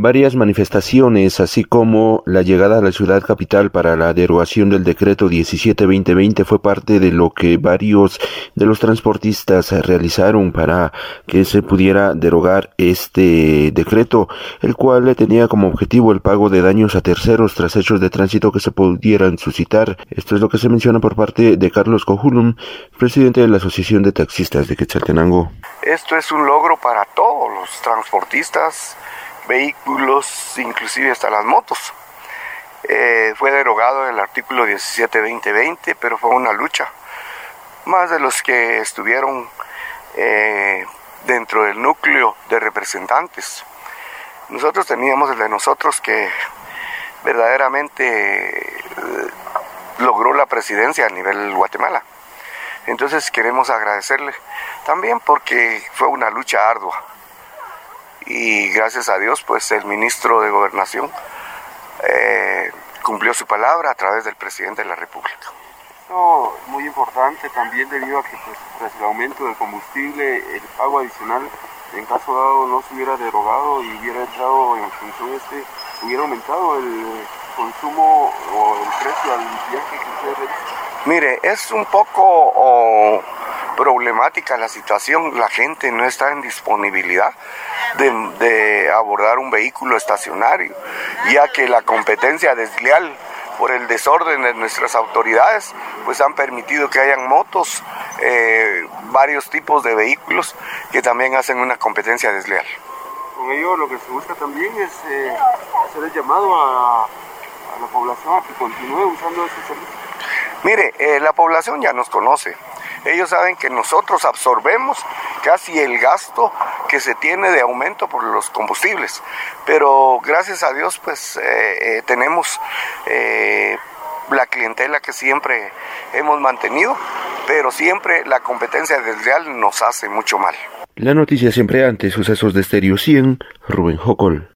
varias manifestaciones, así como la llegada a la ciudad capital para la derogación del decreto 17-2020 fue parte de lo que varios de los transportistas realizaron para que se pudiera derogar este decreto, el cual tenía como objetivo el pago de daños a terceros tras hechos de tránsito que se pudieran suscitar. Esto es lo que se menciona por parte de Carlos Cojulum, presidente de la Asociación de Taxistas de Quetzaltenango. Esto es un logro para todos los transportistas vehículos, inclusive hasta las motos. Eh, fue derogado el artículo 17-2020, pero fue una lucha. Más de los que estuvieron eh, dentro del núcleo de representantes. Nosotros teníamos el de nosotros que verdaderamente eh, logró la presidencia a nivel Guatemala. Entonces queremos agradecerle también porque fue una lucha ardua y gracias a Dios pues el ministro de Gobernación eh, cumplió su palabra a través del presidente de la República. Esto muy importante también debido a que pues, tras el aumento del combustible el pago adicional en caso dado no se hubiera derogado y hubiera entrado en función este, hubiera aumentado el consumo o el precio al viaje que usted Mire, es un poco problemática la situación, la gente no está en disponibilidad de, abordar un vehículo estacionario, ya que la competencia desleal por el desorden de nuestras autoridades, pues han permitido que hayan motos, eh, varios tipos de vehículos que también hacen una competencia desleal. Con ello lo que se busca también es eh, hacer el llamado a, la población a que continúe usando ese servicio. Mire, eh, la población ya nos conoce, ellos saben que nosotros absorbemos casi el gasto que se tiene de aumento por los combustibles, pero gracias a Dios pues eh, eh, tenemos eh, la clientela que siempre hemos mantenido, pero siempre la competencia desleal nos hace mucho mal. La noticia siempre antes, sucesos de Estéreo 100, Rubén Jocol.